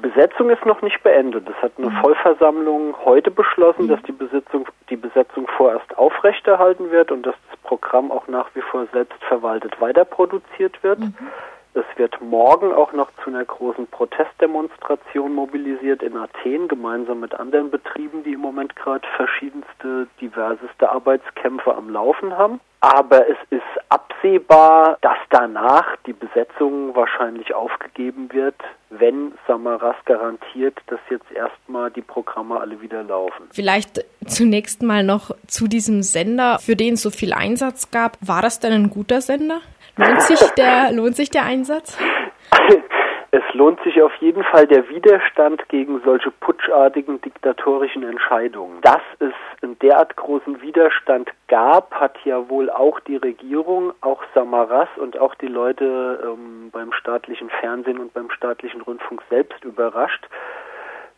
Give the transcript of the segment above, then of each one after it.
Besetzung ist noch nicht beendet. Es hat eine mhm. Vollversammlung heute beschlossen, mhm. dass die Besetzung, die Besetzung vorerst aufrechterhalten wird und dass das Programm auch nach wie vor selbstverwaltet weiterproduziert wird. Mhm. Es wird morgen auch noch zu einer großen Protestdemonstration mobilisiert in Athen, gemeinsam mit anderen Betrieben, die im Moment gerade verschiedenste, diverseste Arbeitskämpfe am Laufen haben. Aber es ist absehbar, dass danach die Besetzung wahrscheinlich aufgegeben wird, wenn Samaras garantiert, dass jetzt erstmal die Programme alle wieder laufen. Vielleicht zunächst mal noch zu diesem Sender, für den es so viel Einsatz gab. War das denn ein guter Sender? Lohnt sich der, lohnt sich der Einsatz? Es lohnt sich auf jeden Fall der Widerstand gegen solche putschartigen diktatorischen Entscheidungen. Dass es einen derart großen Widerstand gab, hat ja wohl auch die Regierung, auch Samaras und auch die Leute ähm, beim staatlichen Fernsehen und beim staatlichen Rundfunk selbst überrascht.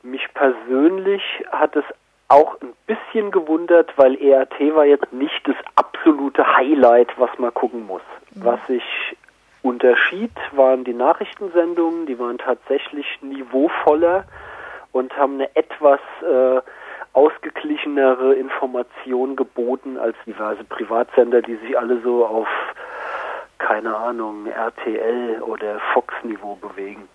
Mich persönlich hat es auch ein bisschen gewundert, weil ERT war jetzt nicht das absolute Highlight, was man gucken muss. Mhm. Was sich unterschied, waren die Nachrichtensendungen, die waren tatsächlich niveauvoller und haben eine etwas äh, ausgeglichenere Information geboten als diverse Privatsender, die sich alle so auf, keine Ahnung, RTL oder Fox-Niveau bewegen.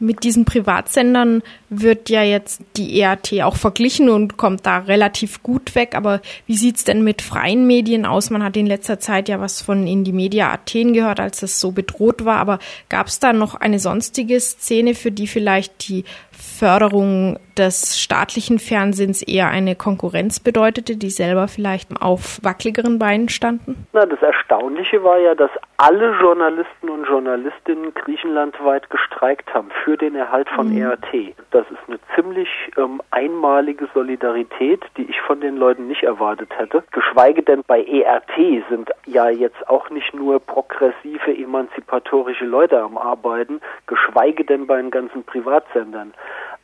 Mit diesen Privatsendern wird ja jetzt die EAT auch verglichen und kommt da relativ gut weg. Aber wie sieht's denn mit freien Medien aus? Man hat in letzter Zeit ja was von Indie Media Athen gehört, als es so bedroht war. Aber gab's da noch eine sonstige Szene, für die vielleicht die Förderung des staatlichen Fernsehens eher eine Konkurrenz bedeutete, die selber vielleicht auf wackeligeren Beinen standen? Na, das Erstaunliche war ja, dass alle Journalisten und Journalistinnen griechenlandweit gestreikt haben für den Erhalt von mhm. ERT. Das ist eine ziemlich ähm, einmalige Solidarität, die ich von den Leuten nicht erwartet hätte. Geschweige denn bei ERT sind ja jetzt auch nicht nur progressive, emanzipatorische Leute am Arbeiten, geschweige denn bei den ganzen Privatsendern.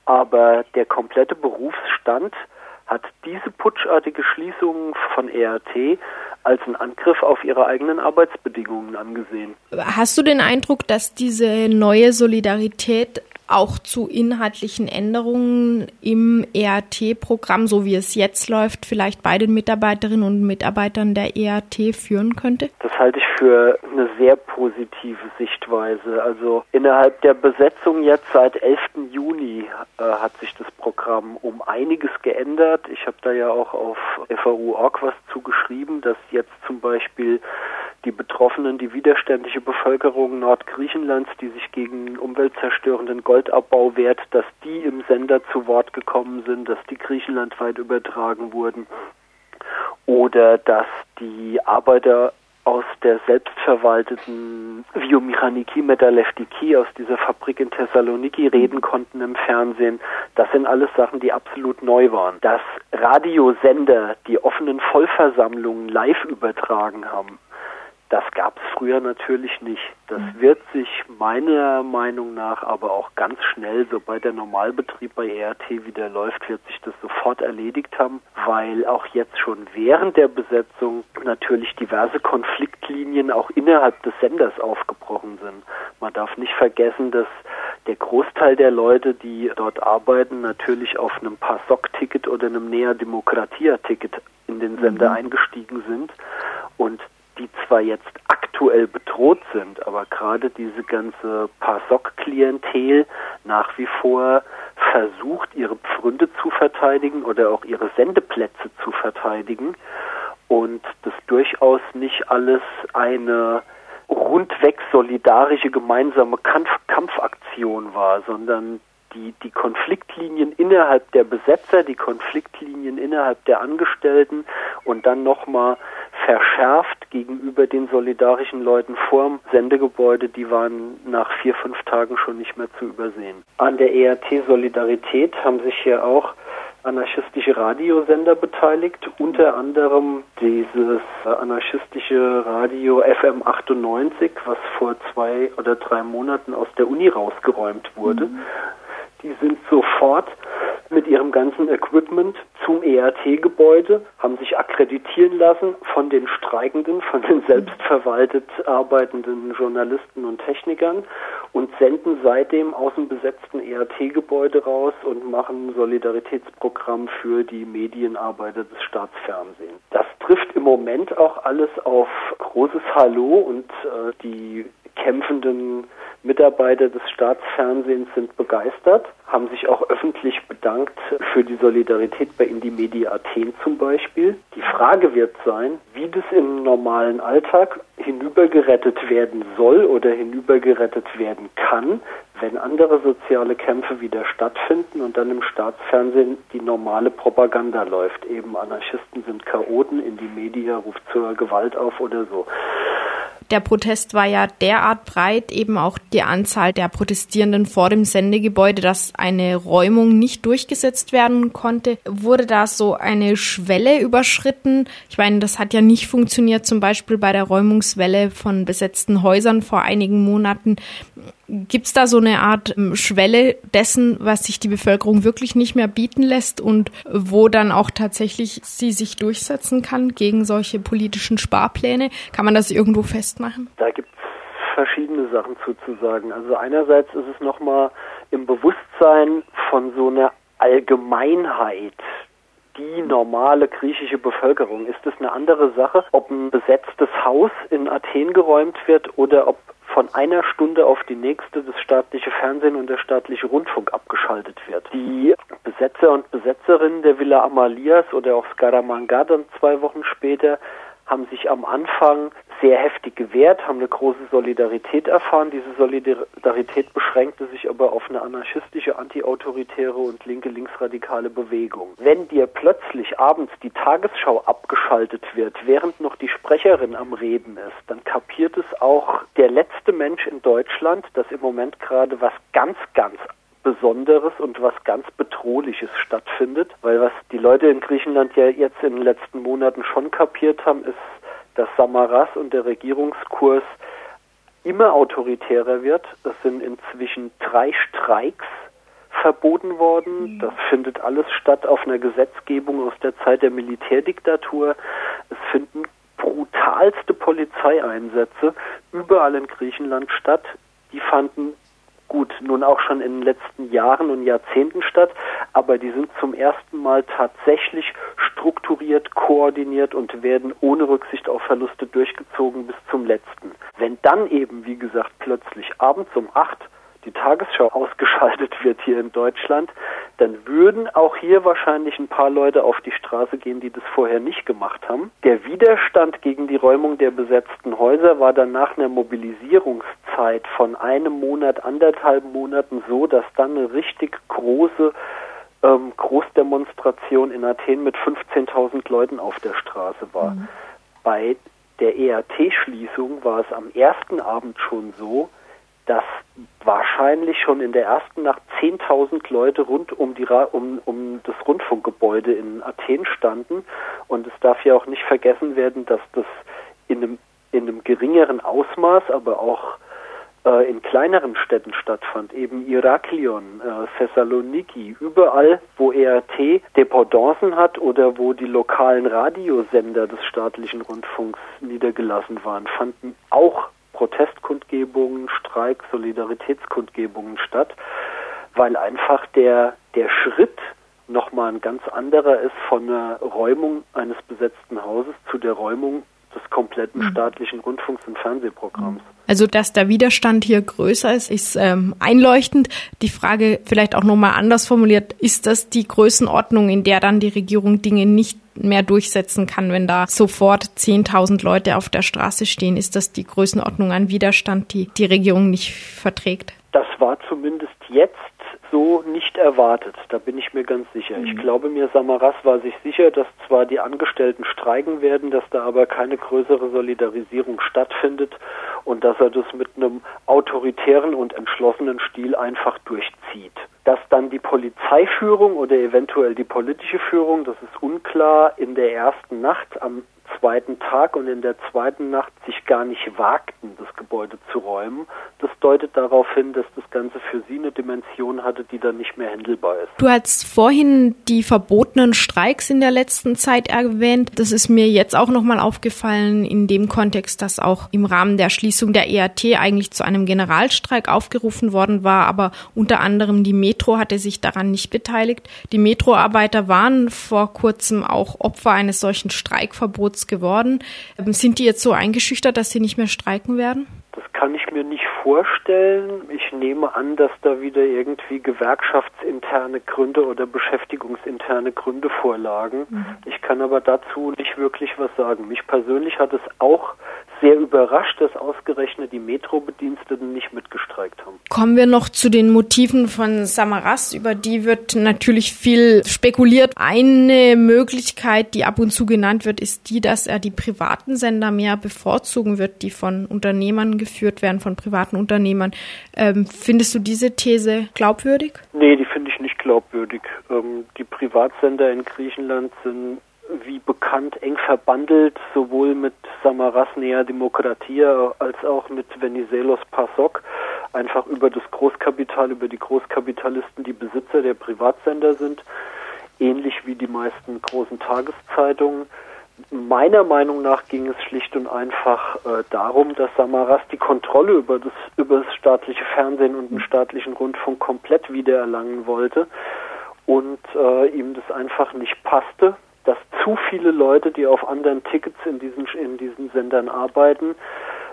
Aber der komplette Berufsstand hat diese putschartige Schließung von ERT als einen Angriff auf ihre eigenen Arbeitsbedingungen angesehen. Hast du den Eindruck, dass diese neue Solidarität auch zu inhaltlichen Änderungen im ERT-Programm, so wie es jetzt läuft, vielleicht bei den Mitarbeiterinnen und Mitarbeitern der ERT führen könnte? Das halte ich für eine sehr positive Sichtweise. Also innerhalb der Besetzung jetzt seit 11. Juni äh, hat sich das Programm um einiges geändert. Ich habe da ja auch auf FAU.org was zugeschrieben, dass jetzt zum Beispiel die Betroffenen, die widerständliche Bevölkerung Nordgriechenlands, die sich gegen umweltzerstörenden Goldabbau wehrt, dass die im Sender zu Wort gekommen sind, dass die griechenlandweit übertragen wurden oder dass die Arbeiter aus der selbstverwalteten Biomechaniki Metalleftiki aus dieser Fabrik in Thessaloniki reden konnten im Fernsehen. Das sind alles Sachen, die absolut neu waren. Dass Radiosender die offenen Vollversammlungen live übertragen haben, das gab es früher natürlich nicht. Das mhm. wird sich meiner Meinung nach aber auch ganz schnell, sobald der Normalbetrieb bei ERT wieder läuft, wird sich das sofort erledigt haben, weil auch jetzt schon während der Besetzung natürlich diverse Konfliktlinien auch innerhalb des Senders aufgebrochen sind. Man darf nicht vergessen, dass der Großteil der Leute, die dort arbeiten, natürlich auf einem PASOK-Ticket oder einem Nea Demokratia-Ticket in den Sender mhm. eingestiegen sind und die zwar jetzt aktuell bedroht sind, aber gerade diese ganze PASOK-Klientel nach wie vor versucht, ihre Pfründe zu verteidigen oder auch ihre Sendeplätze zu verteidigen und das durchaus nicht alles eine rundweg solidarische gemeinsame Kampf Kampfaktion war, sondern die, die Konfliktlinien innerhalb der Besetzer, die Konfliktlinien innerhalb der Angestellten und dann nochmal verschärft gegenüber den solidarischen Leuten vorm Sendegebäude, die waren nach vier, fünf Tagen schon nicht mehr zu übersehen. An der ERT Solidarität haben sich hier auch anarchistische Radiosender beteiligt, unter anderem dieses anarchistische Radio FM 98, was vor zwei oder drei Monaten aus der Uni rausgeräumt wurde. Mhm. Die sind sofort mit ihrem ganzen Equipment zum ERT-Gebäude, haben sich akkreditieren lassen von den Streikenden, von den selbstverwaltet arbeitenden Journalisten und Technikern und senden seitdem aus dem besetzten ERT-Gebäude raus und machen ein Solidaritätsprogramm für die Medienarbeiter des Staatsfernsehens. Das trifft im Moment auch alles auf großes Hallo und äh, die kämpfenden Mitarbeiter des Staatsfernsehens sind begeistert, haben sich auch öffentlich bedankt für die Solidarität bei Indie Athen zum Beispiel. Die Frage wird sein, wie das im normalen Alltag hinübergerettet werden soll oder hinübergerettet werden kann, wenn andere soziale Kämpfe wieder stattfinden und dann im Staatsfernsehen die normale Propaganda läuft. Eben Anarchisten sind Chaoten, Indie Media ruft zur Gewalt auf oder so. Der Protest war ja derart breit, eben auch die Anzahl der Protestierenden vor dem Sendegebäude, dass eine Räumung nicht durchgesetzt werden konnte. Wurde da so eine Schwelle überschritten? Ich meine, das hat ja nicht funktioniert, zum Beispiel bei der Räumungswelle von besetzten Häusern vor einigen Monaten. Gibt es da so eine Art ähm, Schwelle dessen, was sich die Bevölkerung wirklich nicht mehr bieten lässt und wo dann auch tatsächlich sie sich durchsetzen kann gegen solche politischen Sparpläne? Kann man das irgendwo festmachen? Da gibt es verschiedene Sachen zuzusagen. Also einerseits ist es nochmal im Bewusstsein von so einer Allgemeinheit, die normale griechische Bevölkerung. Ist es eine andere Sache, ob ein besetztes Haus in Athen geräumt wird oder ob von einer Stunde auf die nächste das staatliche Fernsehen und der staatliche Rundfunk abgeschaltet wird. Die Besetzer und Besetzerinnen der Villa Amalias oder auch Scaramanga dann zwei Wochen später haben sich am Anfang sehr heftig gewehrt, haben eine große Solidarität erfahren. Diese Solidarität beschränkte sich aber auf eine anarchistische, antiautoritäre und linke linksradikale Bewegung. Wenn dir plötzlich abends die Tagesschau abgeschaltet wird, während noch die Sprecherin am Reden ist, dann kapiert es auch der letzte Mensch in Deutschland, dass im Moment gerade was ganz, ganz Besonderes und was ganz Bedrohliches stattfindet, weil was die Leute in Griechenland ja jetzt in den letzten Monaten schon kapiert haben, ist, dass Samaras und der Regierungskurs immer autoritärer wird. Es sind inzwischen drei Streiks verboten worden. Mhm. Das findet alles statt auf einer Gesetzgebung aus der Zeit der Militärdiktatur. Es finden brutalste Polizeieinsätze überall in Griechenland statt. Die fanden gut, nun auch schon in den letzten Jahren und Jahrzehnten statt, aber die sind zum ersten Mal tatsächlich strukturiert, koordiniert und werden ohne Rücksicht auf Verluste durchgezogen bis zum letzten. Wenn dann eben, wie gesagt, plötzlich abends um acht die Tagesschau ausgeschaltet wird hier in Deutschland, dann würden auch hier wahrscheinlich ein paar Leute auf die Straße gehen, die das vorher nicht gemacht haben. Der Widerstand gegen die Räumung der besetzten Häuser war dann nach einer Mobilisierungszeit von einem Monat, anderthalb Monaten so, dass dann eine richtig große ähm, Großdemonstration in Athen mit 15.000 Leuten auf der Straße war. Mhm. Bei der ERT-Schließung war es am ersten Abend schon so, dass wahrscheinlich schon in der ersten Nacht 10.000 Leute rund um, die, um, um das Rundfunkgebäude in Athen standen. Und es darf ja auch nicht vergessen werden, dass das in einem, in einem geringeren Ausmaß, aber auch äh, in kleineren Städten stattfand, eben Iraklion, äh, Thessaloniki, überall, wo ERT Dependancen hat oder wo die lokalen Radiosender des staatlichen Rundfunks niedergelassen waren, fanden auch Protestkundgebungen, Streik, Solidaritätskundgebungen statt, weil einfach der, der Schritt nochmal ein ganz anderer ist von der Räumung eines besetzten Hauses zu der Räumung des kompletten mhm. staatlichen Rundfunks- und Fernsehprogramms. Also, dass der Widerstand hier größer ist, ist ähm, einleuchtend. Die Frage vielleicht auch nochmal anders formuliert, ist das die Größenordnung, in der dann die Regierung Dinge nicht mehr durchsetzen kann, wenn da sofort 10.000 Leute auf der Straße stehen? Ist das die Größenordnung an Widerstand, die die Regierung nicht verträgt? Das war zumindest jetzt so nicht erwartet. Da bin ich mir ganz sicher. Mhm. Ich glaube mir, Samaras war sich sicher, dass zwar die Angestellten streiken werden, dass da aber keine größere Solidarisierung stattfindet und dass er das mit einem autoritären und entschlossenen Stil einfach durchzieht. Dass dann die Polizeiführung oder eventuell die politische Führung, das ist unklar, in der ersten Nacht am zweiten Tag und in der zweiten Nacht sich gar nicht wagten, das Gebäude zu räumen, das deutet darauf hin, dass das Ganze für sie eine Dimension hatte, die dann nicht mehr händelbar ist. Du hast vorhin die verbotenen Streiks in der letzten Zeit erwähnt. Das ist mir jetzt auch nochmal aufgefallen in dem Kontext, dass auch im Rahmen der Schließung der ERT eigentlich zu einem Generalstreik aufgerufen worden war, aber unter anderem die Metro hatte sich daran nicht beteiligt. Die Metroarbeiter waren vor kurzem auch Opfer eines solchen Streikverbots geworden. Ähm, sind die jetzt so eingeschüchtert, dass sie nicht mehr streiken werden? Das kann ich mir nicht vorstellen. Ich nehme an, dass da wieder irgendwie gewerkschaftsinterne Gründe oder beschäftigungsinterne Gründe vorlagen. Mhm. Ich kann aber dazu nicht wirklich was sagen. Mich persönlich hat es auch sehr überrascht, dass ausgerechnet die Metrobediensteten nicht mitgestreikt haben. Kommen wir noch zu den Motiven von Samaras. Über die wird natürlich viel spekuliert. Eine Möglichkeit, die ab und zu genannt wird, ist die, dass er die privaten Sender mehr bevorzugen wird, die von Unternehmern geführt werden, von privaten Unternehmern. Ähm, findest du diese These glaubwürdig? Nee, die finde ich nicht glaubwürdig. Ähm, die Privatsender in Griechenland sind wie bekannt eng verbandelt, sowohl mit Samaras Nea Demokratia als auch mit Venizelos PASOK, einfach über das Großkapital, über die Großkapitalisten, die Besitzer der Privatsender sind, ähnlich wie die meisten großen Tageszeitungen. Meiner Meinung nach ging es schlicht und einfach äh, darum, dass Samaras die Kontrolle über das, über das staatliche Fernsehen und den staatlichen Rundfunk komplett wiedererlangen wollte und äh, ihm das einfach nicht passte, dass zu viele Leute, die auf anderen Tickets in diesen, in diesen Sendern arbeiten,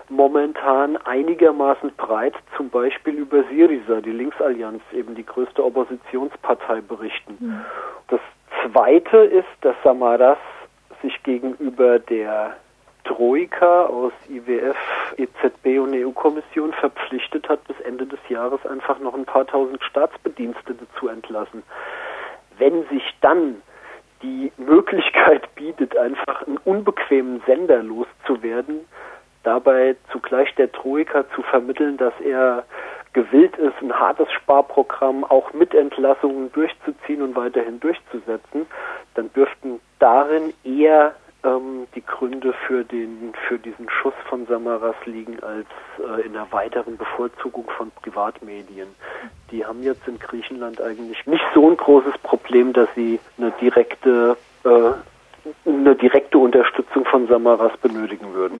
momentan einigermaßen breit zum Beispiel über Syriza, die Linksallianz, eben die größte Oppositionspartei, berichten. Mhm. Das Zweite ist, dass Samaras sich gegenüber der Troika aus IWF, EZB und EU-Kommission verpflichtet hat, bis Ende des Jahres einfach noch ein paar tausend Staatsbedienstete zu entlassen. Wenn sich dann die Möglichkeit bietet, einfach einen unbequemen Sender loszuwerden, dabei zugleich der Troika zu vermitteln, dass er gewillt ist, ein hartes Sparprogramm auch mit Entlassungen durchzuziehen und weiterhin durchzusetzen, dann dürften darin eher ähm, die Gründe für den für diesen Schuss von Samaras liegen als äh, in einer weiteren Bevorzugung von Privatmedien. Die haben jetzt in Griechenland eigentlich nicht so ein großes Problem, dass sie eine direkte äh, eine direkte Unterstützung von Samaras benötigen würden.